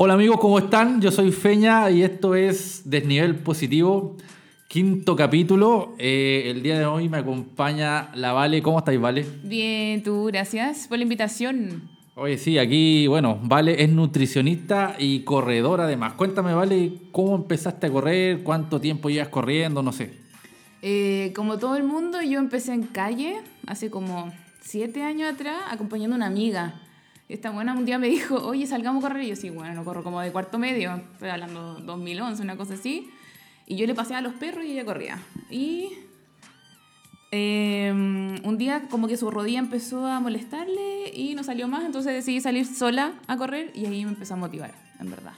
Hola amigos, ¿cómo están? Yo soy Feña y esto es Desnivel Positivo, quinto capítulo. Eh, el día de hoy me acompaña la Vale. ¿Cómo estáis, Vale? Bien, tú, gracias por la invitación. Oye, sí, aquí, bueno, Vale es nutricionista y corredora además. Cuéntame, Vale, ¿cómo empezaste a correr? ¿Cuánto tiempo llevas corriendo? No sé. Eh, como todo el mundo, yo empecé en calle hace como siete años atrás acompañando a una amiga. Esta buena un día me dijo, oye, salgamos a correr. Y yo, sí, bueno, no corro como de cuarto medio, estoy hablando 2011, una cosa así. Y yo le pasé a los perros y ella corría. Y eh, un día como que su rodilla empezó a molestarle y no salió más, entonces decidí salir sola a correr y ahí me empezó a motivar, en verdad.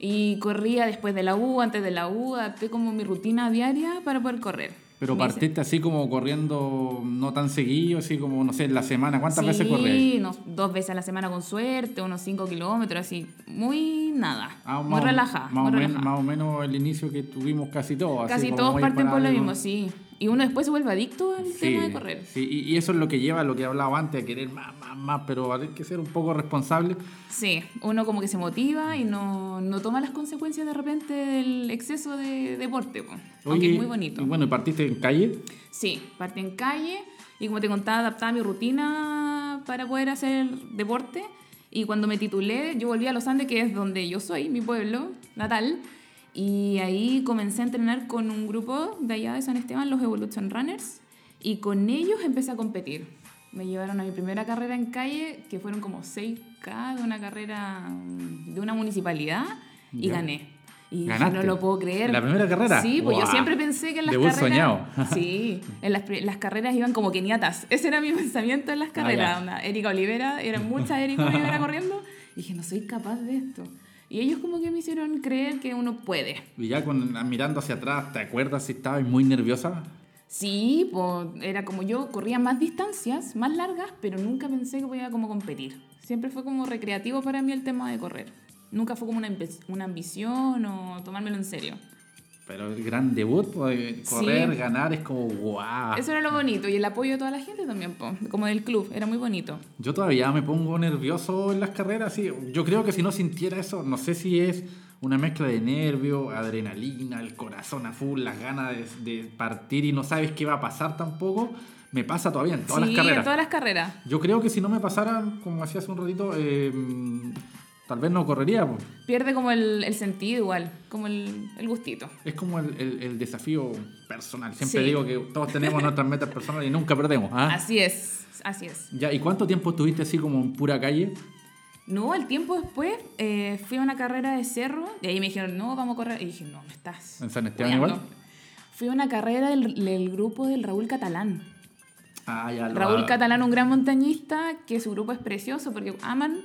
Y corría después de la U, antes de la U, adapté como mi rutina diaria para poder correr. Pero partiste así como corriendo no tan seguido, así como, no sé, en la semana. ¿Cuántas sí, veces corrías? no, dos veces a la semana con suerte, unos 5 kilómetros, así, muy nada, Ah, muy relajada, Más, o más menos el inicio que tuvimos casi todos. Casi todos parten por lo mismo, sí. Y uno después se vuelve adicto al tema de correr. Sí, y, y eso es lo que lleva a lo que hablaba antes, a querer más, más, más, pero hay que ser un poco responsable. Sí, uno como que se motiva y no, no toma las consecuencias de repente del exceso de deporte, po. aunque es muy bonito. Y bueno, ¿y partiste en calle? Sí, partí en calle y como te contaba, adaptaba mi rutina para poder hacer deporte. Y cuando me titulé, yo volví a Los Andes, que es donde yo soy, mi pueblo natal. Y ahí comencé a entrenar con un grupo de allá de San Esteban, los Evolution Runners. Y con ellos empecé a competir. Me llevaron a mi primera carrera en calle, que fueron como 6K de una carrera mm, de una municipalidad, y Ya. gané. Y no lo puedo creer. ¿La primera carrera? Sí, pues yo Guau. siempre pensé que en las Debut carreras... soñado. Sí, en las, las carreras iban como keniatas. Ese era mi pensamiento en las carreras. Ah. Onda, Erika Olivera, eran muchas Erika Olivera corriendo. Y dije, no soy capaz de esto. Y ellos como que me hicieron creer que uno puede. Y ya con, mirando hacia atrás, ¿te acuerdas si estabas muy nerviosa? Sí, pues era como yo, corría más distancias, más largas, pero nunca pensé que podía como competir. Siempre fue como recreativo para mí el tema de correr. Nunca fue como una, una ambición o tomármelo en serio. Pero el gran debut, pues, correr, Sí. ganar, es como guau. Eso era lo bonito. Y el apoyo de toda la gente también, po, como del club. Era muy bonito. Yo todavía me pongo nervioso en las carreras, sí. Yo creo que si no sintiera eso, no sé si es una mezcla de nervio, adrenalina, el corazón a full, las ganas de, de partir y no sabes qué va a pasar tampoco, me pasa todavía en todas sí, las carreras. en todas las carreras. Yo creo que si no me pasara, como hacía hace un ratito, eh, tal vez no correría. pues. Pierde como el, el sentido igual, como el, el gustito. Es como el, el- desafío personal. Siempre Sí. digo que todos tenemos nuestras metas personales y nunca perdemos. ¿ah? Así es, así es. Ya, ¿Y cuánto tiempo estuviste así como en pura calle? No, el tiempo después eh, fui a una carrera de cerro y ahí me dijeron, no, vamos a correr. Y dije, no, me estás. ¿En San Esteban weando". igual? Fui a una carrera del, del grupo del Raúl Catalán. Ah, ya lo- Raúl Catalán, un gran montañista, que su grupo es precioso porque aman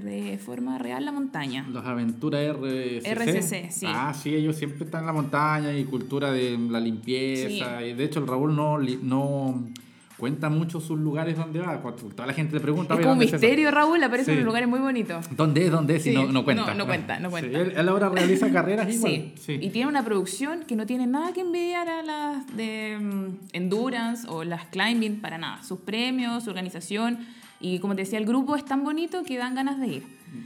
de forma real la montaña. Las aventuras RCC. RCC, sí. Ah, sí, ellos siempre están en la montaña y cultura de la limpieza. Y de hecho, el Raúl no, no cuenta mucho sus lugares donde va. Cuando toda la gente le pregunta. Es "Oye, como un ¿dónde eso?". misterio, Raúl, aparece Sí. en lugares muy bonitos. ¿Dónde es? ¿Dónde es? Sí. no, no cuenta. No, no cuenta, no Sí, cuenta. él, él ahora realiza carreras igual. Sí. y tiene una producción que no tiene nada que envidiar a las de mm, endurance o las climbing, para nada. Sus premios, su organización y como te decía, el grupo es tan bonito que dan ganas de ir.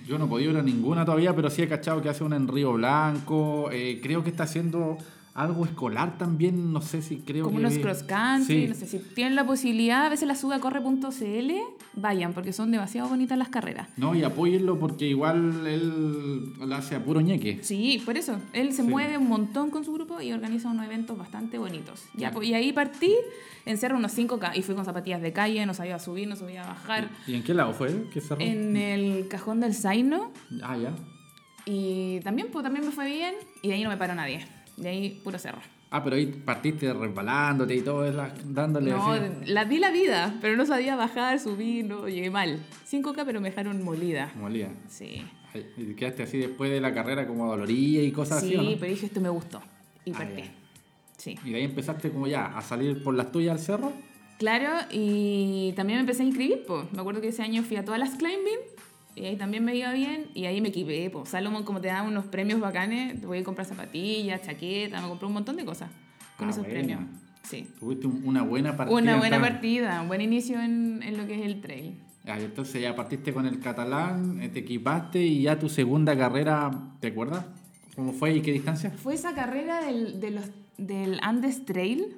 Yo no he podido ir a ninguna todavía, pero sí he cachado que hace una en Río Blanco. eh, creo que está haciendo algo escolar también. No sé si creo Como que. unos cross country, Sí. no sé si tienen la posibilidad, a veces la sube a corre.cl, vayan, porque son demasiado bonitas las carreras. No, y apóyenlo porque igual él lo hace a puro ñeque. Sí, por eso. Él se Sí. mueve un montón con su grupo y organiza unos eventos bastante bonitos. Ya, pues, y ahí partí en cerro unos 5K y fui con zapatillas de calle, no sabía subir, no sabía bajar. ¿Y en qué lado fue? ¿Qué cerro? En el cajón del Zaino Ah, ya. y también, pues, también me fue bien y de ahí no me paró nadie. De ahí puro cerro. Ah, pero ahí partiste resbalándote y todo, dándole No, así. la di la vida, pero no sabía bajar, subir, no, llegué mal. 5K, pero me dejaron molida. Molía. Sí. ¿Y quedaste así después de la carrera como dolorida y cosas Sí, así, ¿o no? pero dije, esto me gustó. Y Ah, partí. ya. Sí. Y de ahí empezaste como ya a salir por las tuyas al cerro. Claro, y también me empecé a inscribir, pues. Me acuerdo que ese año fui a todas las climbing y ahí también me iba bien y ahí me equipé, pues. Salomon, como te daban unos premios bacanes, te voy a comprar zapatillas, chaquetas, me compré un montón de cosas con Ah, esos buena. premios. Sí. Tuviste un- una buena partida. Una buena partida, un buen inicio en, en lo que es el trail. Ah, entonces ya partiste con el catalán, eh, te equipaste y ya tu segunda carrera, ¿te acuerdas? ¿Cómo fue y qué distancia? Fue esa carrera del, de los, del Andes Trail,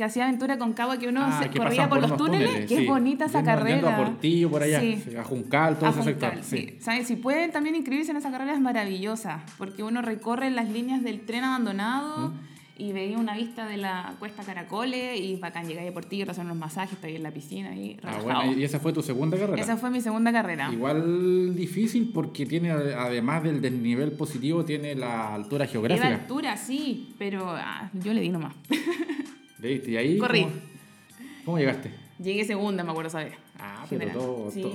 que hacía aventura con cagua, que uno Ah, se que corría por, los túneles, que sí. es bonita esa carrera. A Portillo por allá, Sí. a Juncal, todo A ese Juncal, sector. Si pueden también inscribirse en esa carrera es maravillosa, porque uno recorre las líneas del tren abandonado y veía una vista de la cuesta Caracoles y bacán, llegar a Portillo, te hacen unos masajes, ahí en la piscina y Ah, bueno, y esa fue tu segunda carrera. Esa fue mi segunda carrera. Igual difícil porque tiene, además del desnivel positivo, tiene la altura geográfica. altura, sí, pero ah, yo le di nomás. ¿Viste? Y ahí. Corrí. ¿cómo, cómo llegaste? Llegué segunda, me acuerdo, ¿sabes? Ah, pero todo- Sí, todo.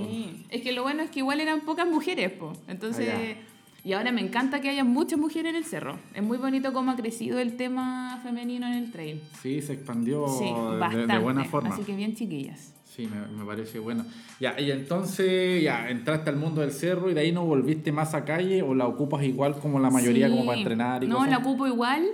es que lo bueno es que igual eran pocas mujeres, po. Entonces, Ah, y ahora me encanta que haya muchas mujeres en el cerro. Es muy bonito cómo ha crecido el tema femenino en el trail. Sí, se expandió Sí, de- bastante. de, buena forma. Así que bien chiquillas. Sí, me, me parece bueno. Ya, y entonces ya entraste al mundo del cerro y de ahí no volviste más a calle o la ocupas igual como la mayoría, Sí. como para entrenar y No, cosas. la ocupo igual.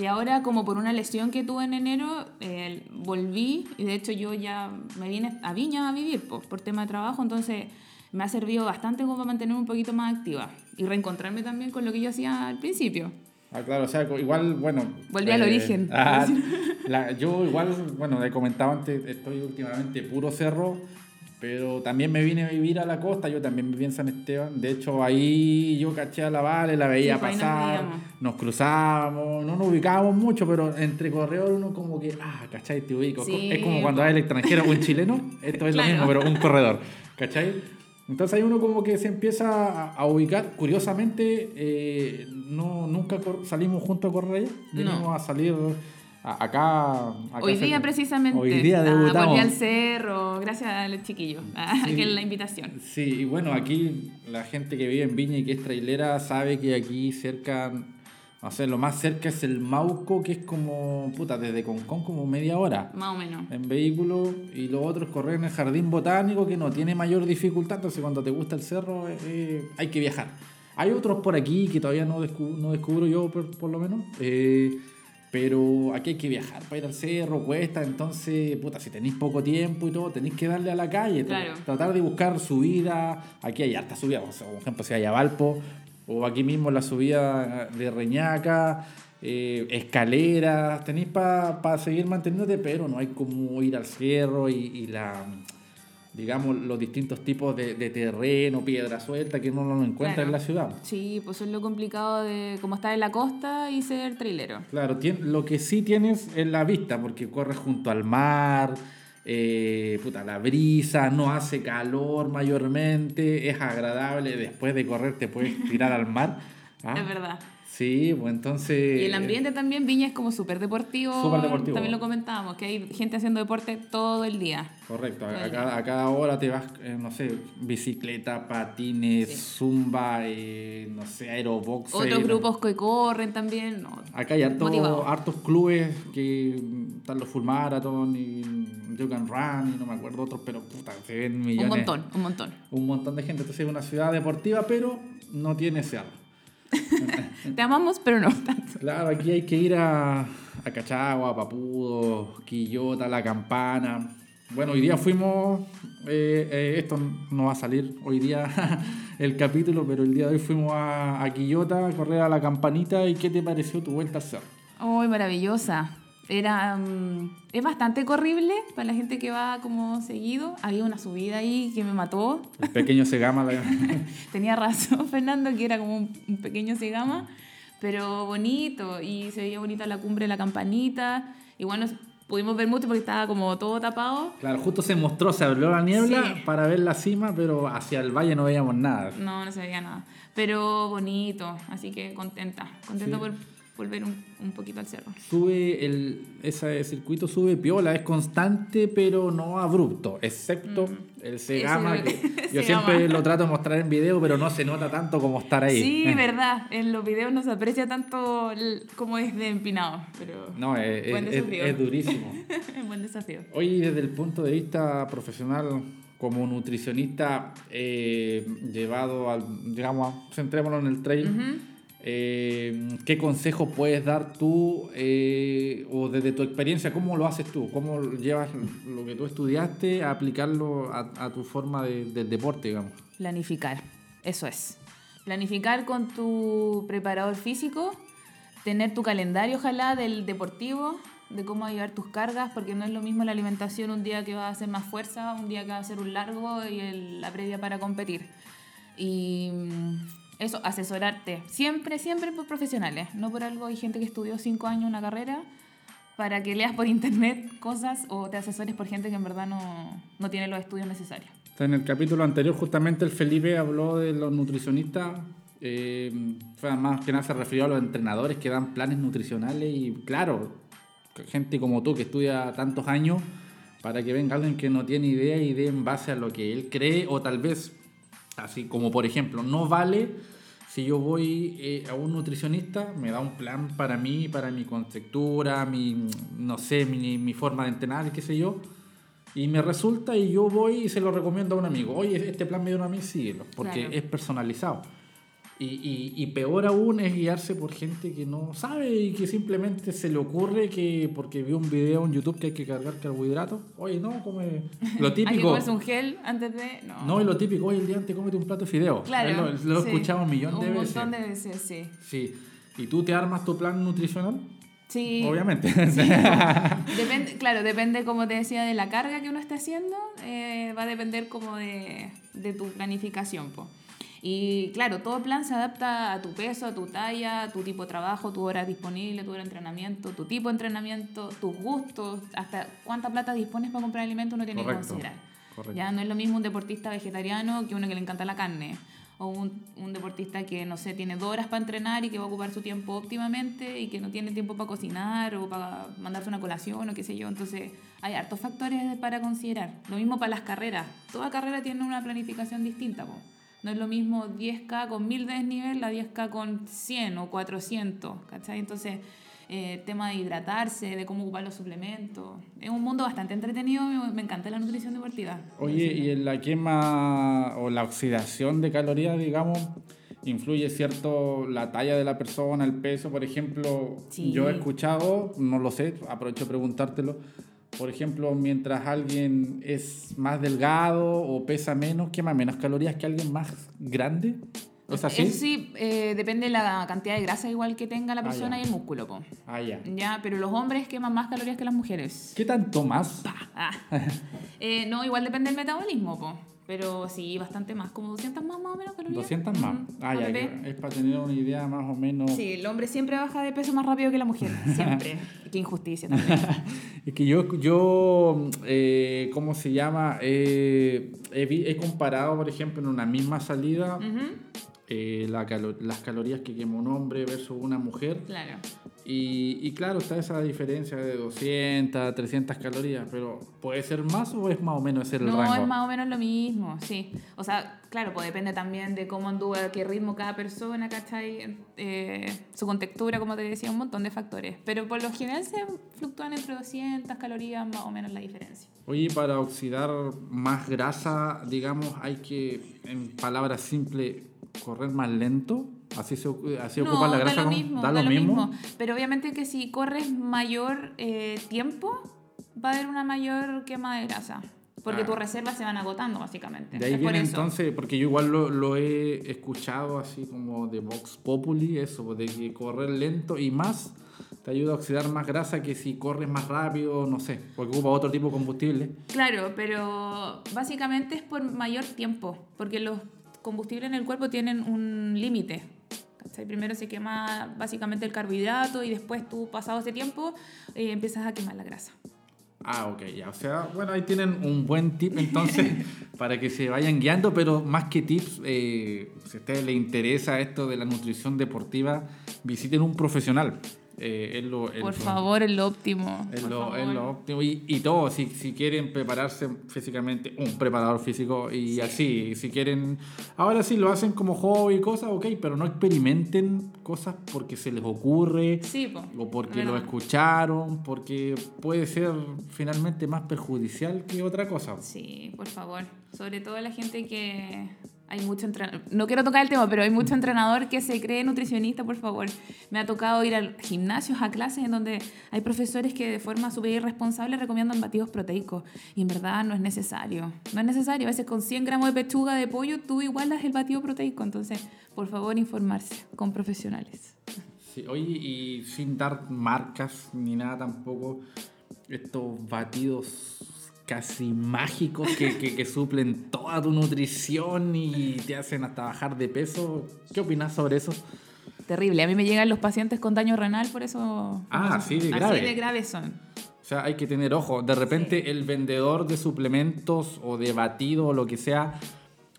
Y ahora, como por una lesión que tuve en enero, eh, volví. Y de hecho, yo ya me vine a Viña a vivir po, por, tema de trabajo. Entonces, me ha servido bastante como para mantenerme un poquito más activa. Y reencontrarme también con lo que yo hacía al principio. Ah, claro, o sea, igual, bueno. Volví al origen. ah, la- yo igual, bueno, le comentaba antes, estoy últimamente puro cerro, pero también me vine a vivir a la costa, yo también viví en San Esteban. De hecho, ahí yo caché a la Vale, la veía Sí, pues nos pasar, nos, cruzábamos, no nos ubicábamos mucho, pero entre corredores uno como que, ah, ¿cachai? Te ubico. Sí, es como cuando vas al extranjero, un chileno, esto es Claro. lo mismo, pero un corredor, ¿cachai? Entonces ahí uno como que se empieza a, a ubicar. Curiosamente, eh, no, nunca salimos juntos a correr allá. Vinimos No. a salir acá, acá Hoy día precisamente. Hoy día ah, debutamos. volví al cerro, gracias a los chiquillos, ah, Sí. que es la invitación. Sí, y bueno, aquí la gente que vive en Viña y que es trailera sabe que aquí cerca, o sea, lo más cerca es el Mauco, que es como, puta, desde Concón como media hora Más o menos. en vehículo, y lo otro es correr en el jardín botánico, que no tiene mayor dificultad, entonces cuando te gusta el cerro eh, eh, hay que viajar. Hay otros por aquí que todavía no, no descubro yo, por, por lo menos, eh, pero aquí hay que viajar para ir al cerro, cuesta, entonces, puta, si tenéis poco tiempo y todo, tenéis que darle a la calle, Claro. tratar de buscar subida, aquí hay harta subida, por ejemplo, si hay a Valpo, o aquí mismo la subida de Reñaca, eh, escaleras, tenéis para seguir manteniéndote, pero no hay como ir al cerro y, y la digamos los distintos tipos de, de terreno, piedra suelta que uno no encuentra Claro. en la ciudad. Sí, pues es lo complicado de como estar en la costa y ser trailero. Claro, lo que sí tienes es la vista, porque corres junto al mar, eh, puta, la brisa, no hace calor mayormente, es agradable, después de correr te puedes tirar al mar. ¿ah? Es verdad. Sí, pues entonces... Y el ambiente también, Viña es como súper deportivo. Súper deportivo. También lo comentábamos, que hay gente haciendo deporte todo el día. Correcto, a, a cada, a cada hora te vas, eh, no sé, bicicleta, patines, Sí. zumba, eh, no sé, aerobox. Otros grupos que corren también. No. Acá hay Motivado. hartos clubes que mm, están los Full Marathon y You Can Run y no me acuerdo otros, pero puta, se ven millones. Un montón, un montón. Un montón de gente. Entonces es una ciudad deportiva, pero no tiene cerro. Te amamos, pero no tanto. Claro, aquí hay que ir a, a Cachagua, Papudo, Quillota, La Campana. Bueno, hoy día fuimos, eh, eh, esto no va a salir hoy día el capítulo, pero el día de hoy fuimos a, a Quillota a correr a La Campanita. ¿Y qué te pareció tu vuelta al cerro? ¡Ay, maravillosa! Era, mm, es bastante corrible para la gente que va como seguido. Había una subida ahí que me mató. El pequeño Segama. la- Tenía razón Fernando que era como un, pequeño segama, pero bonito y se veía bonita la cumbre de la campanita. Y bueno, pudimos ver mucho porque estaba como todo tapado. Claro, justo se mostró, se abrió la niebla Sí. para ver la cima, pero hacia el valle no veíamos nada. No, no se veía nada. Pero bonito, así que contenta. Contenta Sí. por volver un, un poquito al cerro. Sube el, ese circuito sube piola, es constante pero no abrupto, excepto el Segama, que yo siempre lo trato de mostrar en video, pero no se nota tanto como estar ahí. Sí, verdad. En los videos no se aprecia tanto el- como es de empinado, pero No, es, Buen es- es durísimo. es buen desafío. Hoy desde el punto de vista profesional, como nutricionista eh, llevado al, digamos, centrémonos en el trail, Ujú. Eh, ¿qué consejo puedes dar tú eh, o desde tu experiencia, cómo lo haces tú? ¿Cómo llevas lo que tú estudiaste a aplicarlo a, a tu forma de, del deporte, digamos? Planificar, eso es. Planificar con tu preparador físico, tener tu calendario, ojalá, del deportivo, de cómo llevar tus cargas, porque no es lo mismo la alimentación un día que va a hacer más fuerza, un día que va a hacer un largo y el- la previa para competir. Y eso, asesorarte, siempre, siempre por profesionales, no por algo, hay gente que estudió cinco años una carrera para que leas por internet cosas o te asesores por gente que en verdad no, no tiene los estudios necesarios. En el capítulo anterior, justamente el Felipe habló de los nutricionistas. eh, más que nada se refirió a los entrenadores que dan planes nutricionales y, claro, gente como tú que estudia tantos años, para que venga alguien que no tiene idea y dé en base a lo que él cree, o tal vez, así como por ejemplo, no vale si yo voy eh, a un nutricionista, me da un plan para mí, para mi contextura, mi, no sé, mi, mi forma de entrenar, qué sé yo. Y me resulta y yo voy y se lo recomiendo a un amigo. Oye, este plan me dio a mí, síguelo. Porque Claro. es personalizado. Y, y, y peor aún es guiarse por gente que no sabe y que simplemente se le ocurre que porque vio un video en YouTube que hay que cargar carbohidratos. Oye, no, come lo Hay que típico. comerse un gel antes de... No, No, y lo típico, oye, el día antes cómete un plato de fideo. claro. Lo, lo he sí. escuchado un millón de Un veces. montón de veces, sí. Sí. ¿Y tú te armas tu plan nutricional? Sí. Obviamente. Depende, claro, depende, como te decía, de la carga que uno esté haciendo, eh, va a depender como de, de tu planificación. po. Y claro, todo plan se adapta a tu peso, a tu talla, a tu tipo de trabajo, tu hora disponible, tu hora de entrenamiento, tu tipo de entrenamiento, tus gustos, hasta cuánta plata dispones para comprar alimentos uno tiene Correcto, que considerar. correcto. Ya no es lo mismo un deportista vegetariano que uno que le encanta la carne. O un, un deportista que, no sé, tiene dos horas para entrenar y que va a ocupar su tiempo óptimamente y que no tiene tiempo para cocinar o para mandarse una colación o qué sé yo. Entonces, hay hartos factores para considerar. Lo mismo para las carreras. Toda carrera tiene una planificación distinta. po. No es lo mismo 10K con 1000 de desnivel a 10K con 100 o 400. ¿Cachai? Entonces, eh, tema de hidratarse, de cómo ocupar los suplementos. Es un mundo bastante entretenido. Me, encanta la nutrición deportiva. Oye, y en la quema o la oxidación de calorías, digamos, influye cierto la talla de la persona, el peso, por ejemplo, Sí. yo he escuchado, no lo sé, aprovecho de preguntártelo, por ejemplo, mientras alguien es más delgado o pesa menos, quema menos calorías que alguien más grande. ¿Es así? Eso sí, eh, depende de la cantidad de grasa igual que tenga la Ah, persona y el músculo. po. Ah, ya. Ya, pero los hombres queman más calorías que las mujeres. ¿Qué tanto más? Ah. Eh, no, igual depende del metabolismo, po. Pero sí, bastante más, como 200 más más o menos calorías. 200 más. Ah, ya, es para tener una idea más o menos. Sí, el hombre siempre baja de peso más rápido que la mujer, siempre. Qué injusticia también. Es que yo, yo eh, ¿cómo se llama? Eh, he, he comparado, por ejemplo, en una misma salida, eh, la calo- las calorías que quema un hombre versus una mujer. Claro. Y, y claro, está esa diferencia de 200, 300 calorías, pero ¿puede ser más o es más o menos ese el No, rango? es más o menos lo mismo, sí. O sea, claro, pues depende también de cómo anduvo, qué ritmo cada persona, ¿cachai? Eh, su contextura, como te decía, un montón de factores. Pero por lo general se fluctúan entre 200 calorías, más o menos la diferencia. Oye, para oxidar más grasa, digamos, hay que, en palabras simples, correr más lento. Así se, así no, ocupa la grasa. da lo mismo, da da lo mismo. Pero obviamente que si corres mayor eh, tiempo, va a haber una mayor quema de grasa. Porque Ah. tus reservas se van agotando, básicamente. De ahí Es viene entonces, porque yo igual lo, lo he escuchado así como de Vox Populi, eso, de que correr lento y más te ayuda a oxidar más grasa que si corres más rápido, no sé, porque ocupa otro tipo de combustible. Claro, pero básicamente es por mayor tiempo, porque los combustibles en el cuerpo tienen un límite. Primero se quema básicamente el carbohidrato y después tú, pasado ese tiempo, eh, empiezas a quemar la grasa. Ah, ok, ya. O sea, bueno, ahí tienen un buen tip entonces para que se vayan guiando, pero más que tips, eh, si a ustedes les interesa esto de la nutrición deportiva, visiten un profesional. Eh, es lo- es Por lo- favor, es lo óptimo. Es lo, es lo óptimo. Y, y todo, si, si quieren prepararse físicamente, un preparador físico y así, si quieren, ahora sí lo hacen como hobby y cosas, ok, pero no experimenten cosas porque se les ocurre Sí, po, o porque verdad. lo escucharon, porque puede ser finalmente más perjudicial que otra cosa. Sí, por favor. Sobre todo la gente que, Hay mucho entrenador, no quiero tocar el tema, pero hay mucho entrenador que se cree nutricionista, por favor. Me ha tocado ir al gimnasio, a clases en donde hay profesores que de forma súper irresponsable recomiendan batidos proteicos. Y en verdad no es necesario. No es necesario. A veces con 100 gramos de pechuga de pollo tú igual das el batido proteico. Entonces, por favor, informarse con profesionales. Sí, oye, y sin dar marcas ni nada tampoco, estos batidos casi mágicos que, que, que, suplen toda tu nutrición y te hacen hasta bajar de peso. ¿Qué opinas sobre eso? Terrible. A mí me llegan los pacientes con daño renal, por eso... Ah, sí, de grave. Así de graves son. O sea, hay que tener ojo. De repente sí. el vendedor de suplementos o de batido o lo que sea,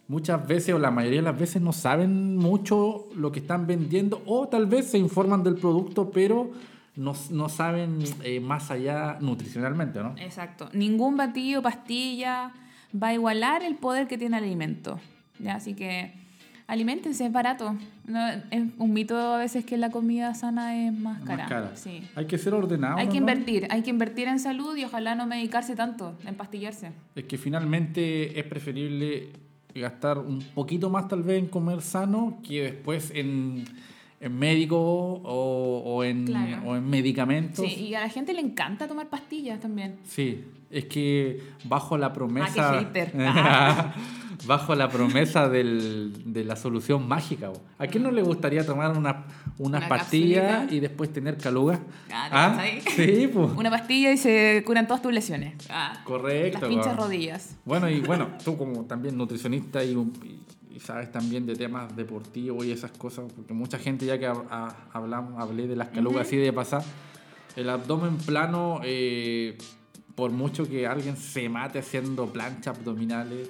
muchas veces o la mayoría de las veces no saben mucho lo que están vendiendo o tal vez se informan del producto, pero no, no saben eh, más allá nutricionalmente, ¿no? Exacto. Ningún batido, pastilla va a igualar el poder que tiene el alimento. ¿ya? Así que alimentense, es barato. No, es un mito a veces que la comida sana es más cara. Más cara. Sí. Hay que ser ordenado. Hay que ¿no? invertir, hay que invertir en salud y ojalá no medicarse tanto, en pastillarse. Es que finalmente es preferible gastar un poquito más tal vez en comer sano que después en en médico o, o, en, Claro. o en medicamentos. Sí, y a la gente le encanta tomar pastillas también. Sí, es que bajo la promesa. Ah, qué. Ah. bajo la promesa del, de la solución mágica. bo. ¿A quién no le gustaría tomar una, unas Una pastillas capsulita. y después tener caluga? Ah, ¿te cachai? sí, pues. Una pastilla y se curan todas tus lesiones. Ah, Correcto. las pinchas bo. rodillas. Bueno, y bueno, tú como también nutricionista y, y- y sabes también de temas deportivos y esas cosas, porque mucha gente ya que hab- ha- hablamos, hablé de las calugas así de pasar, el abdomen plano, eh, por mucho que alguien se mate haciendo planchas abdominales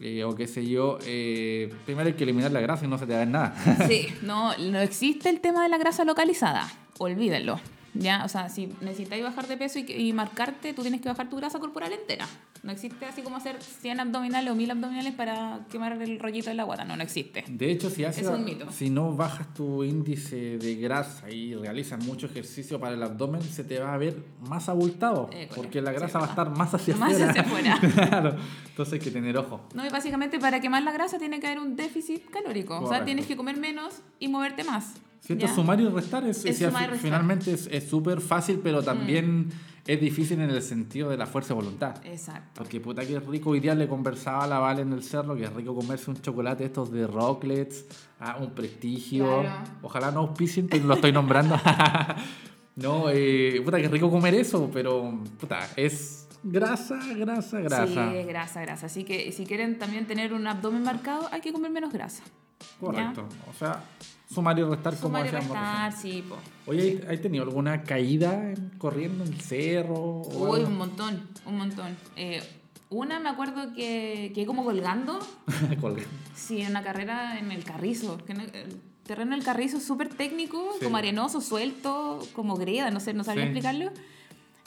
eh, o qué sé yo, eh, primero hay que eliminar la grasa y no se te va a ver nada. Sí, no, no existe el tema de la grasa localizada. Olvídenlo. ¿Ya? O sea, si necesitáis bajar de peso y, y marcarte, tú tienes que bajar tu grasa corporal entera. No existe así como hacer 100 abdominales o 1000 abdominales para quemar el rollito de la guata. No, no existe. De hecho, si, haces, Es un mito. si no bajas tu índice de grasa y realizas mucho ejercicio para el abdomen, se te va a ver más abultado, Eh, porque la grasa sí, va a estar más hacia Más afuera. hacia afuera. claro. Entonces hay que tener ojo. No, y básicamente para quemar la grasa tiene que haber un déficit calórico. O sea, tienes que comer menos y moverte más. Siento ¿ya? sumar y restar es, Es sumar y restar. Mm. finalmente es es súper fácil, pero también es difícil en el sentido de la fuerza de voluntad. Exacto. Porque puta que rico, hoy día le conversaba a la Vale en el cerro que es rico comerse un chocolate estos de Rocklets, ah, un prestigio. Claro. Ojalá no auspicien, pero lo estoy nombrando. no, eh, puta que rico comer eso, pero puta, es grasa, grasa, grasa. Sí, grasa, grasa. Así que si quieren también tener un abdomen marcado, hay que comer menos grasa. Correcto. O sea, sumar y restar como Sumar y hacíamos restar, sí, po. Oye, ¿has tenido alguna caída en- corriendo en el cerro? Uy, un montón, un montón. Eh, una me acuerdo que quedé como colgando, Colgué. sí, en una carrera en el Carrizo. que el terreno del Carrizo es súper técnico, Sí. como arenoso, suelto, como greda, no sé, no sabría Sí. explicarlo.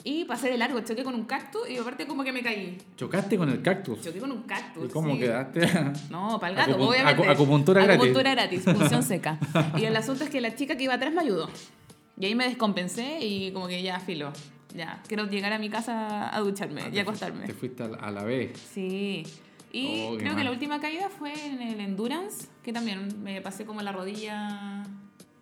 Y pasé de largo, choqué con un cactus y aparte como que me caí. Chocaste con el cactus. Choqué con un cactus. ¿Y cómo sí. quedaste? No, para el gato, Acupun- obviamente. acu- acupuntura gratis. Acupuntura gratis, punción seca. Y el asunto es que la chica que iba atrás me ayudó. Y ahí me descompensé y como que ya, filo. Ya, quiero llegar a mi casa a ducharme y acostarme. Ah, Te fuiste a la, a la B. Sí. Y Oh, creo que la última caída fue en el Endurance, que también me pasé como la rodilla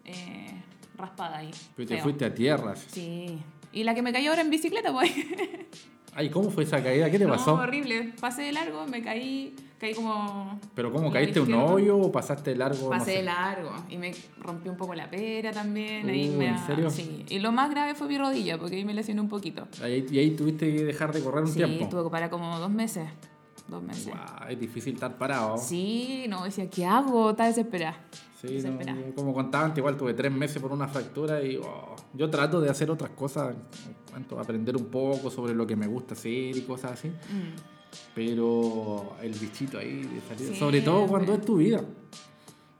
eh, raspada ahí. Pero te Feo. fuiste a tierras. Sí. Y la que me cayó ahora en bicicleta, pues. Ay, ¿cómo fue esa caída? ¿Qué te no, pasó? horrible. Pasé de largo, me caí, caí como... ¿Pero cómo caíste un hoyo o pasaste largo? No Pasé sé. de largo y me rompí un poco la pera también. ahí Uh, me, ¿en serio? Sí. Y lo más grave fue mi rodilla, porque ahí me lesioné un poquito. Ahí- y ahí tuviste que dejar de correr un Sí, tiempo. tuve que parar como dos meses. Dos meses. Guau, es difícil estar parado. Sí, no, decía, ¿qué hago? Estaba desesperada. Sí, no, desesperada. yo como contaba antes, igual tuve tres meses por una fractura y oh, yo trato de hacer otras cosas, cuanto aprender un poco sobre lo que me gusta hacer y cosas así, Mm. pero el bichito ahí de salir, Sí, sobre todo cuando hombre. es tu vida.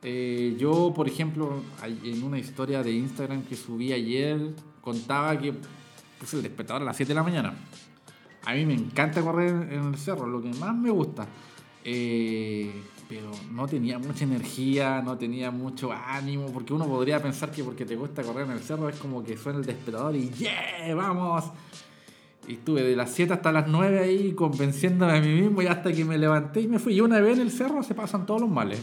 Eh, yo, por ejemplo, en una historia de Instagram que subí ayer, contaba que puse el despertador a las 7 de la mañana. A mí me encanta correr en el cerro, lo que más me gusta. Eh, pero no tenía mucha energía, no tenía mucho ánimo, porque uno podría pensar que porque te gusta correr en el cerro es como que suena el despertador y ¡yeah! ¡Vamos! Y estuve de las 7 hasta las 9 ahí convenciéndome a mí mismo y hasta que me levanté y me fui. Y una vez en el cerro se pasan todos los males.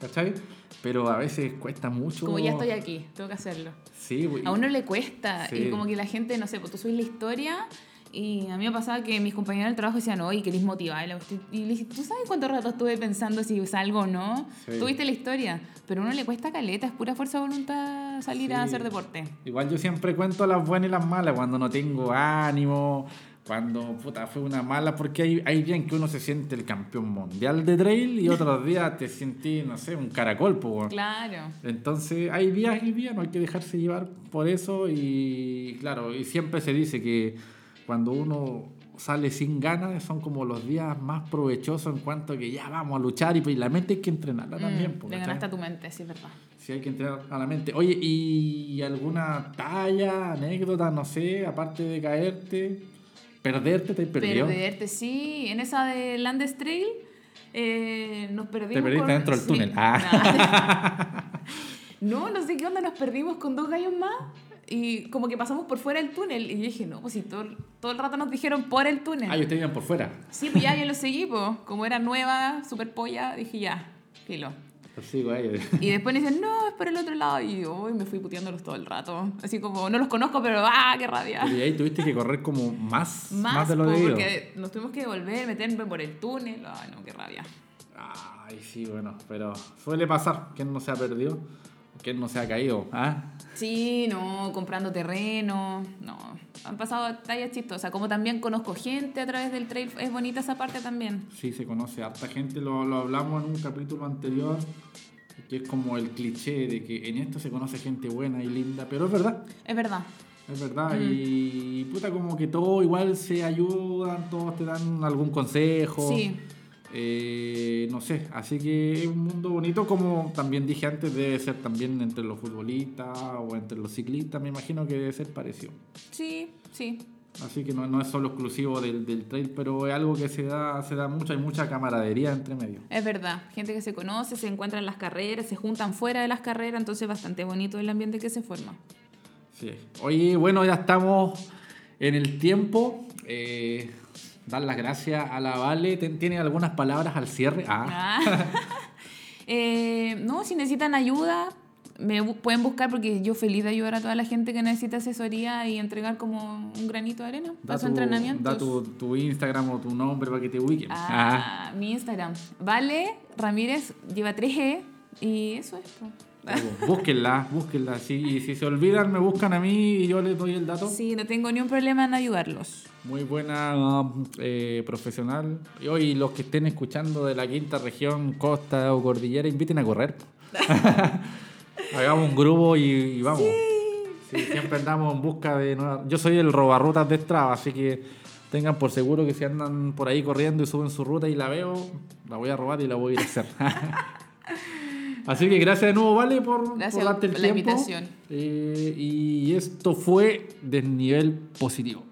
¿Cachai? Pero a veces cuesta mucho. Como ya estoy aquí, tengo que hacerlo. Sí, güey. A uno le cuesta. Sí. Y como que la gente, no sé, pues tú subes la historia y a mí me pasaba que mis compañeros del trabajo decían, oye, querés motivar. Y le dije, ¿tú sabes cuánto rato estuve pensando si salgo o no? Sí. Tuviste la historia. Pero a uno le cuesta caleta, es pura fuerza de voluntad salir a Sí. hacer deporte. Igual yo siempre cuento las buenas y las malas, cuando no tengo ánimo, cuando puta, fue una mala, porque hay, hay días en que uno se siente el campeón mundial de trail y otros días te sientes, no sé, un caracol, po. Claro. Entonces hay días y días, no hay que dejarse llevar por eso y claro, y siempre se dice que cuando uno sale sin ganas son como los días más provechosos en cuanto a que ya vamos a luchar y pues, la mente hay que entrenarla también. Mm, le ganaste a tu mente, sí, es verdad. Sí, hay que entrenar a la mente. Oye, ¿y alguna talla, anécdota, no sé, aparte de caerte? ¿Perderte? ¿Te has perdido? Perderte, sí. En esa de Landes Trail eh, nos perdimos. Te perdiste con- dentro del sí. túnel. Ah. no, no sé qué onda, nos perdimos con dos gallos más y como que pasamos por fuera del túnel. Y yo dije, no, pues si todo, todo el rato nos dijeron por el túnel. Ah, y ustedes iban por fuera. Sí, pues ya yo lo seguí, pues. Como era nueva, super polla, dije ya, filo. Lo sigo ahí. Y después me dicen, no, es por el otro lado. Y yo uy, me fui puteándolos todo el rato. Así como, no los conozco, pero ¡ah, qué rabia! Y ahí tuviste que correr como más, más, Más, de lo debido. porque nos tuvimos que devolver, meterme por el túnel. Ay, no, qué rabia. Ay, sí, bueno, pero suele pasar. ¿Quién no se ha perdido? ¿Quién no se ha caído? ¿Ah? Sí, no, comprando terreno, no. Han pasado tallas chistosas. Como también conozco gente a través del trail, es bonita esa parte también. Sí, se conoce harta gente, lo, lo hablamos en un capítulo anterior, que es como el cliché de que en esto se conoce gente buena y linda, pero es verdad, Es verdad. es verdad, y puta como que todo igual se ayudan, todos te dan algún consejo, Sí. Eh, no sé, así que es un mundo bonito, como también dije antes, debe ser también entre los futbolistas o entre los ciclistas, me imagino que debe ser parecido. Sí, sí. Así que no, no es solo exclusivo del, del trail, pero es algo que se da, se da mucho, hay mucha camaradería entre medio. Es verdad. Gente que se conoce, se encuentra en las carreras, se juntan fuera de las carreras, entonces es bastante bonito el ambiente que se forma. Sí. Oye, bueno, ya estamos en el tiempo. Eh, dar las gracias a la Vale. ¿Ten- ¿Tiene algunas palabras al cierre? Ah, Ah. Eh, no, si necesitan ayuda, me pueden buscar porque yo feliz de ayudar a toda la gente que necesita asesoría y entregar como un granito de arena para da, su tu, entrenamiento. da tu, tu Instagram o tu nombre para que te ubiquen. Ah, Ah, mi Instagram. Vale Ramírez lleva 3G y eso es. Búsquenla, búsquenla. Sí, y si se olvidan, me buscan a mí y yo les doy el dato. Sí, no tengo ni un problema en ayudarlos. Muy buena eh, profesional. Y hoy los que estén escuchando de la quinta región, costa o cordillera, inviten a correr. Hagamos un grupo y, y vamos. Sí, siempre andamos en busca de nuevas. Yo soy el robarrutas de Strava, así que tengan por seguro que si andan por ahí corriendo y suben su ruta y la veo, la voy a robar y la voy a ir a hacer. Así que gracias de nuevo, Vale, por, Gracias por darte el por la tiempo. invitación. Eh, y esto fue Desnivel Positivo.